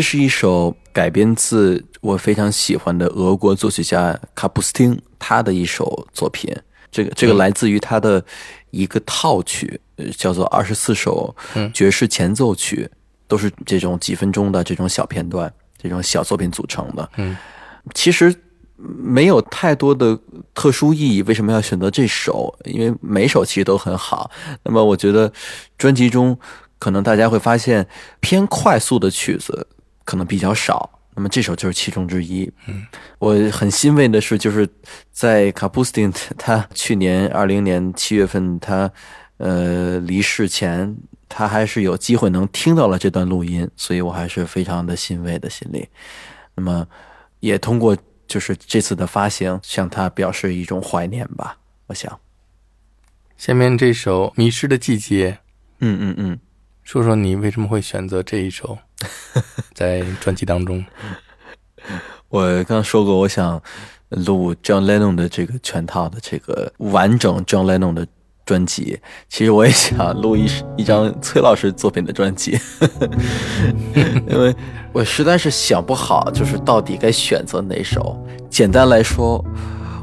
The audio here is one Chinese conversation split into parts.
这是一首改编自我非常喜欢的俄国作曲家卡普斯汀他的一首作品。这个这个来自于他的一个套曲，呃叫做二十四首爵士前奏曲，都是这种几分钟的这种小片段、这种小作品组成的。嗯，其实没有太多的特殊意义。为什么要选择这首？因为每首其实都很好。那么我觉得专辑中可能大家会发现偏快速的曲子可能比较少。那么这首就是其中之一。嗯，我很欣慰的是，就是在卡普斯汀他去年二零年七月份他呃离世前，他还是有机会能听到了这段录音，所以我还是非常的欣慰的心里。那么也通过就是这次的发行，向他表示一种怀念吧。我想，下面这首《迷失的季节》，嗯嗯嗯。说说你为什么会选择这一首，在专辑当中？我刚刚说过，我想录 John Lennon 的这个全套的这个完整 John Lennon 的专辑。其实我也想录一一张崔老师作品的专辑，因为我实在是想不好，就是到底该选择哪首。简单来说，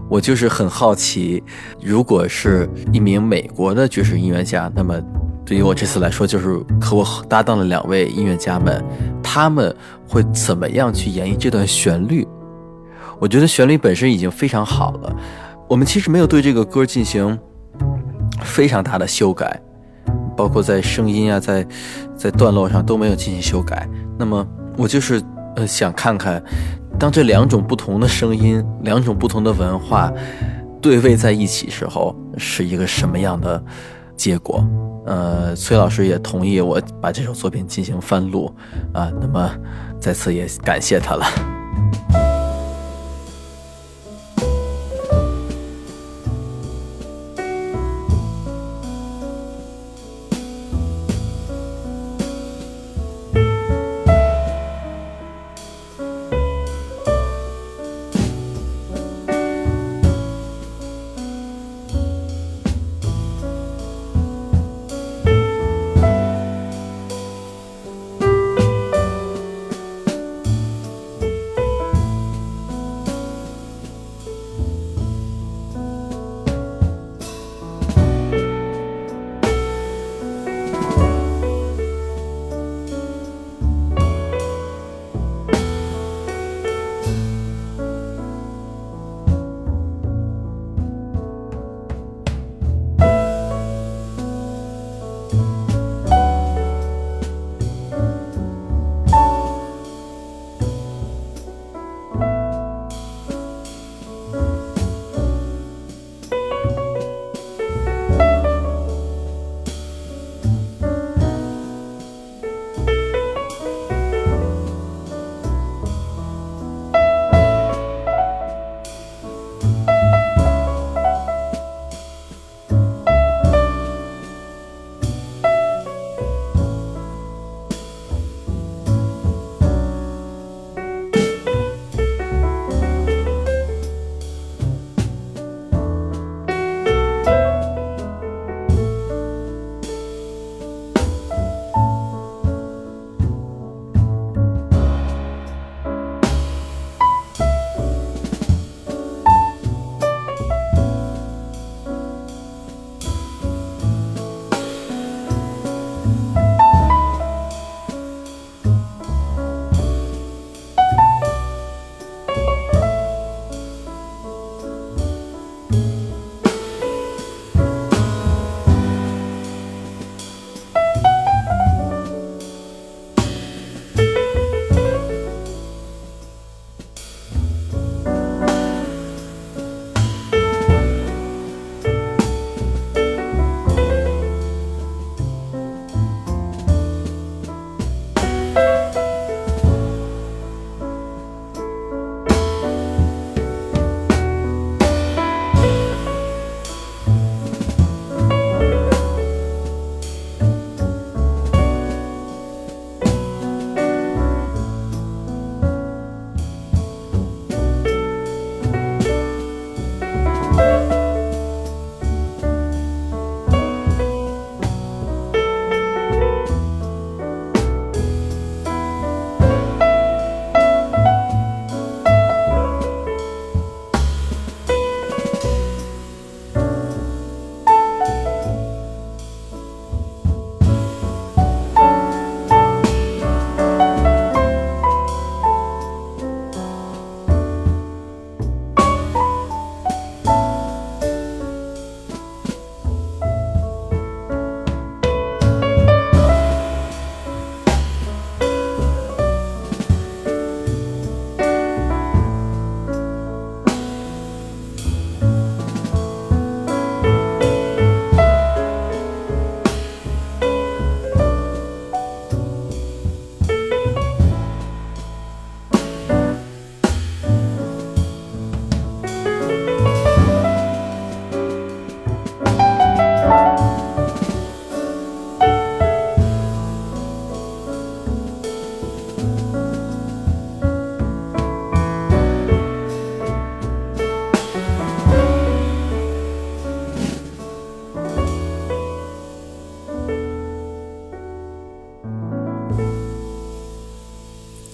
我就是很好奇，如果是一名美国的爵士音乐家，那么。对于我这次来说，就是和我搭档的两位音乐家们，他们会怎么样去演绎这段旋律？我觉得旋律本身已经非常好了。我们其实没有对这个歌进行非常大的修改，包括在声音啊，在在段落上都没有进行修改。那么我就是呃想看看，当这两种不同的声音、两种不同的文化对位在一起时候，是一个什么样的结果？呃，崔老师也同意我把这首作品进行翻录啊，那么在此也感谢他了。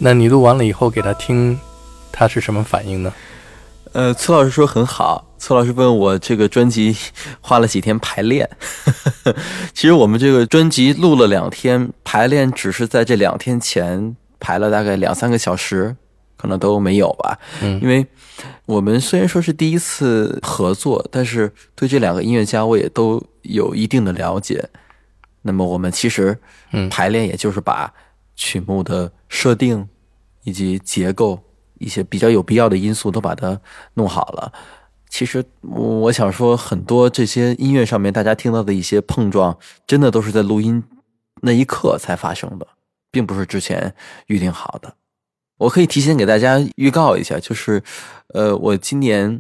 那你录完了以后给他听，他是什么反应呢？呃，崔老师说很好。崔老师问我这个专辑花了几天排练，其实我们这个专辑录了两天，排练只是在这两天前排了大概两三个小时，可能都没有吧。嗯因为我们虽然说是第一次合作，但是对这两个音乐家我也都有一定的了解。那么我们其实嗯排练也就是把曲目的设定以及结构一些比较有必要的因素都把它弄好了。其实我想说，很多这些音乐上面大家听到的一些碰撞，真的都是在录音那一刻才发生的，并不是之前预定好的。我可以提前给大家预告一下，就是，呃，我今年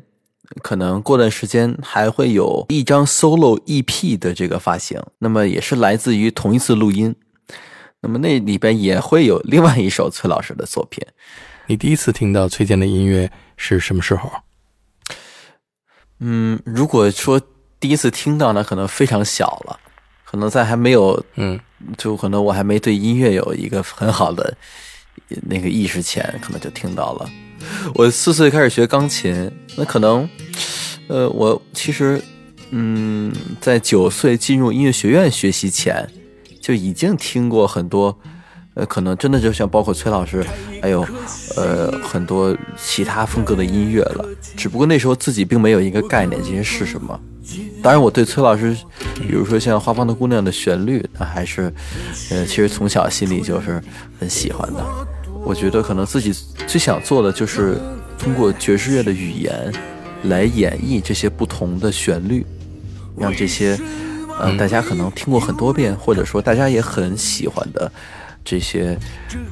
可能过段时间还会有一张 solo EP 的这个发行，那么也是来自于同一次录音，那么那里边也会有另外一首崔老师的作品。你第一次听到崔健的音乐是什么时候？嗯，如果说第一次听到呢，可能非常小了，可能在还没有嗯就可能我还没对音乐有一个很好的那个意识前，可能就听到了。我四岁开始学钢琴，那可能，呃，我其实，嗯，在九岁进入音乐学院学习前，就已经听过很多，呃，可能真的就像包括崔老师，还有，呃，很多其他风格的音乐了。只不过那时候自己并没有一个概念，这些是什么。当然，我对崔老师，比如说像《花房的姑娘》的旋律，那还是，呃，其实从小心里就是很喜欢的。我觉得可能自己最想做的就是通过爵士乐的语言来演绎这些不同的旋律，让这些，呃，大家可能听过很多遍，或者说大家也很喜欢的这些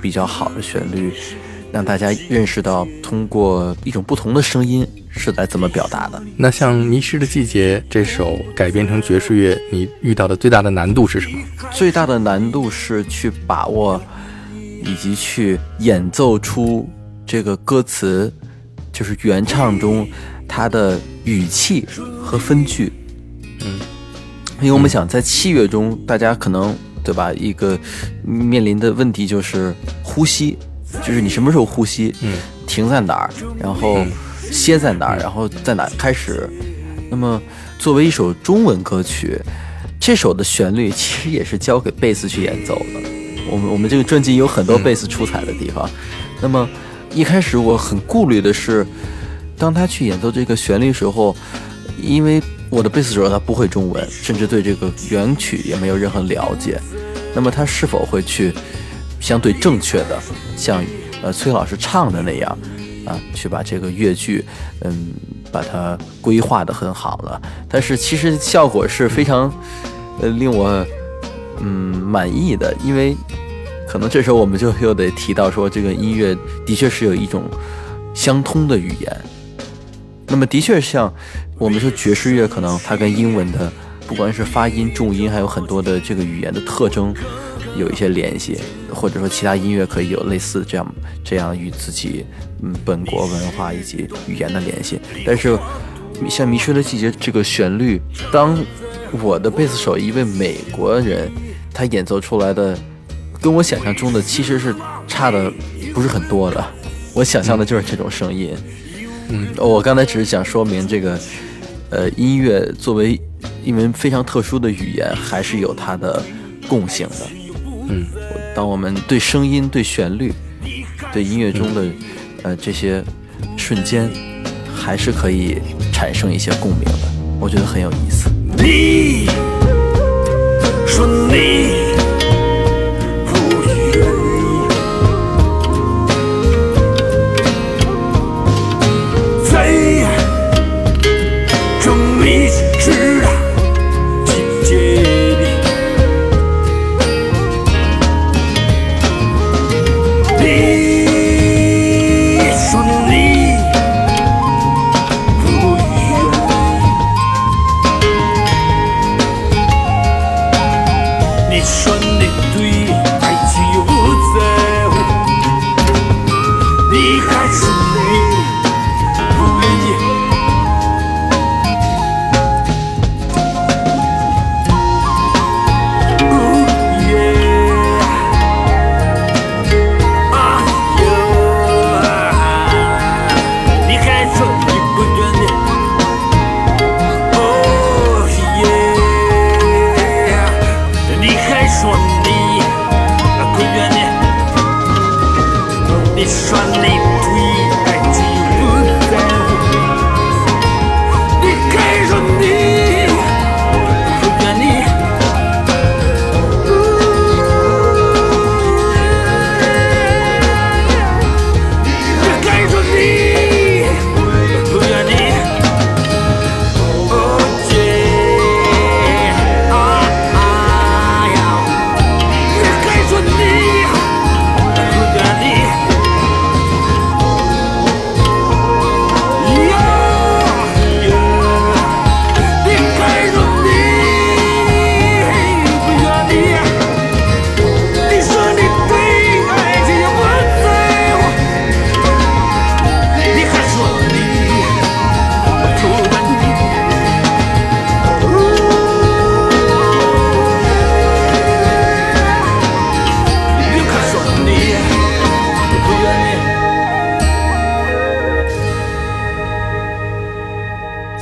比较好的旋律，让大家认识到通过一种不同的声音是来怎么表达的。那像《迷失的季节》这首改编成爵士乐，你遇到的最大的难度是什么？最大的难度是去把握以及去演奏出这个歌词，就是原唱中它的语气和分句。嗯，因为我们想在器乐中，大家可能对吧？一个面临的问题就是呼吸，就是你什么时候呼吸，嗯，停在哪儿，然后嗯歇在哪儿，然后在哪儿开始。那么作为一首中文歌曲，这首的旋律其实也是交给贝斯去演奏的。我们我们这个专辑有很多贝斯出彩的地方。那么一开始我很顾虑的是，当他去演奏这个旋律时候，因为我的贝斯手他不会中文，甚至对这个原曲也没有任何了解，那么他是否会去相对正确的像呃崔老师唱的那样啊，去把这个乐句嗯把它规划的很好了？但是其实效果是非常呃令我嗯满意的，因为可能这时候我们就又得提到说，这个音乐的确是有一种相通的语言。那么的确像我们说爵士乐，可能它跟英文的不管是发音、重音，还有很多的这个语言的特征有一些联系，或者说其他音乐可以有类似这样这样与自己嗯本国文化以及语言的联系。但是像《迷失的季节》这个旋律，当我的贝斯手一位美国人他演奏出来的，跟我想象中的其实是差的不是很多的。我想象的就是这种声音。我刚才只是想说明这个，呃，音乐作为一门非常特殊的语言，还是有它的共性的。嗯，当我们对声音、对旋律、对音乐中的呃这些瞬间，还是可以产生一些共鸣的。我觉得很有意思。你说你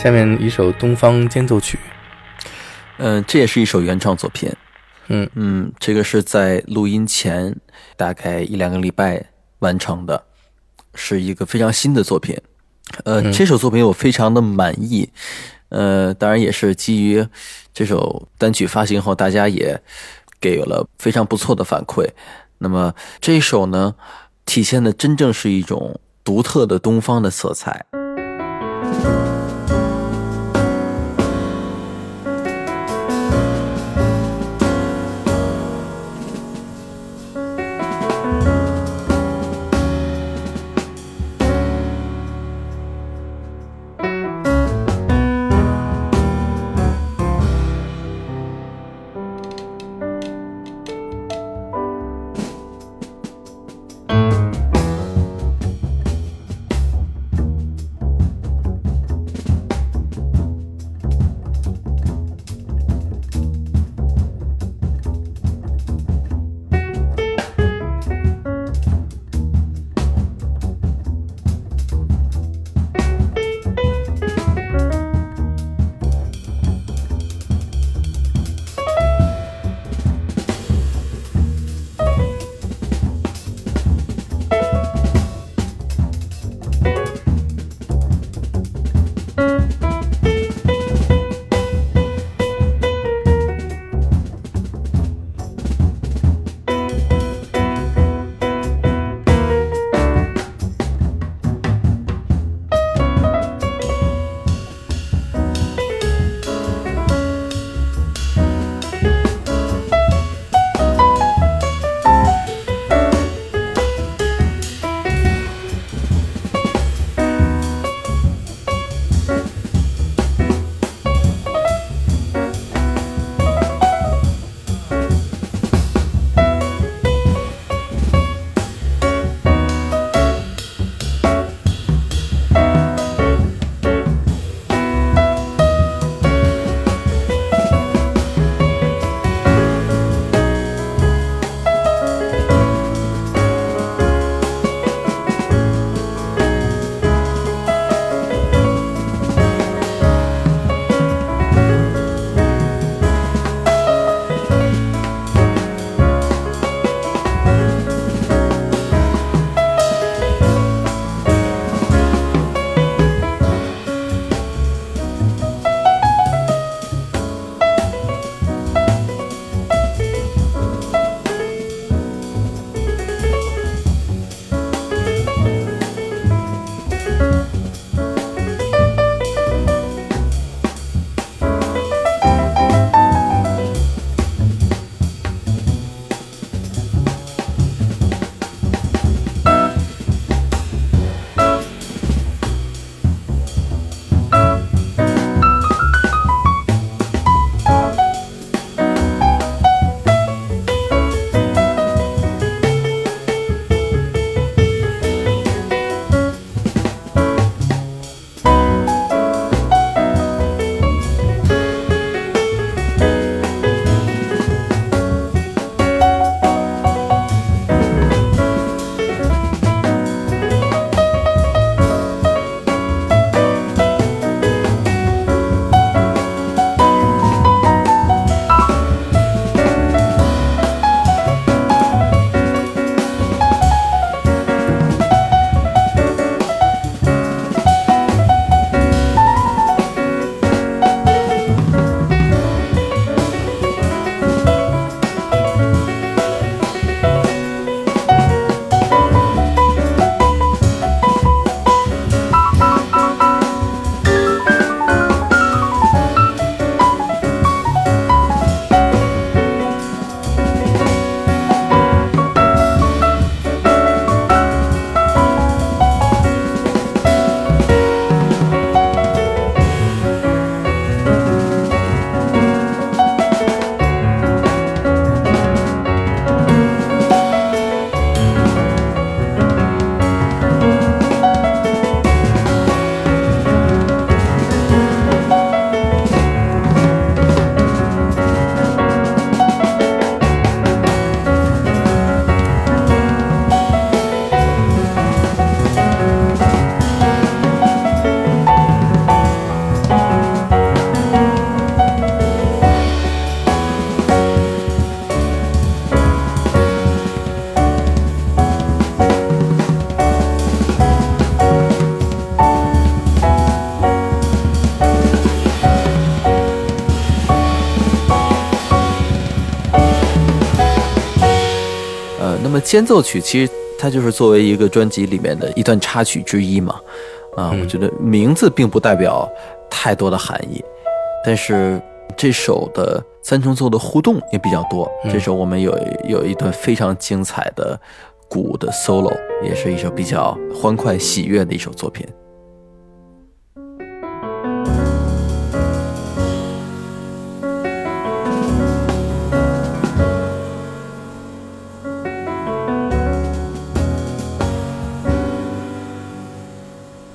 下面一首《东方间奏曲》。嗯，这也是一首原创作品。嗯嗯，这个是在录音前大概一两个礼拜完成的，是一个非常新的作品。呃，这首作品我非常的满意。呃，当然也是基于这首单曲发行后，大家也给了非常不错的反馈。那么这一首呢，体现的真正是一种独特的东方的色彩。么间奏曲其实它就是作为一个专辑里面的一段插曲之一嘛，啊，我觉得名字并不代表太多的含义，但是这首的三重奏的互动也比较多。这首我们有有一段非常精彩的鼓的 solo，也是一首比较欢快喜悦的一首作品。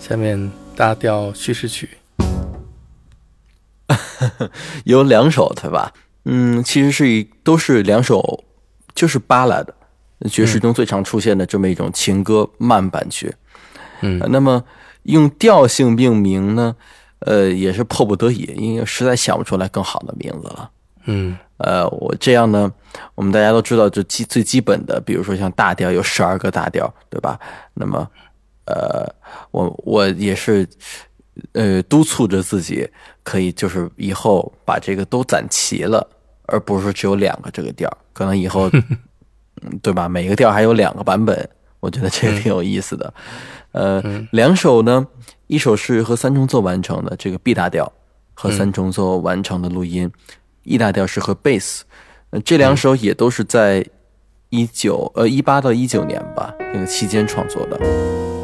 下面大调叙事曲，有两首对吧？嗯，其实是一都是两首，就是巴拉的爵士中最常出现的这么一种情歌慢板曲。嗯呃那么用调性命名呢，呃，也是迫不得已，因为实在想不出来更好的名字了。嗯呃，我这样呢，我们大家都知道，就基最基本的，比如说像大调有十二个大调，对吧？那么，呃，我我也是，呃，督促着自己，可以就是以后把这个都攒齐了，而不是说只有两个这个调，可能以后，嗯对吧？每个调还有两个版本，我觉得这个挺有意思的。呃，两首呢，一首是和三重奏完成的这个 B 大调和三重奏完成的录音，E 大调是和贝斯，呃，这两首也都是在一九呃一八到一九年吧这个期间创作的。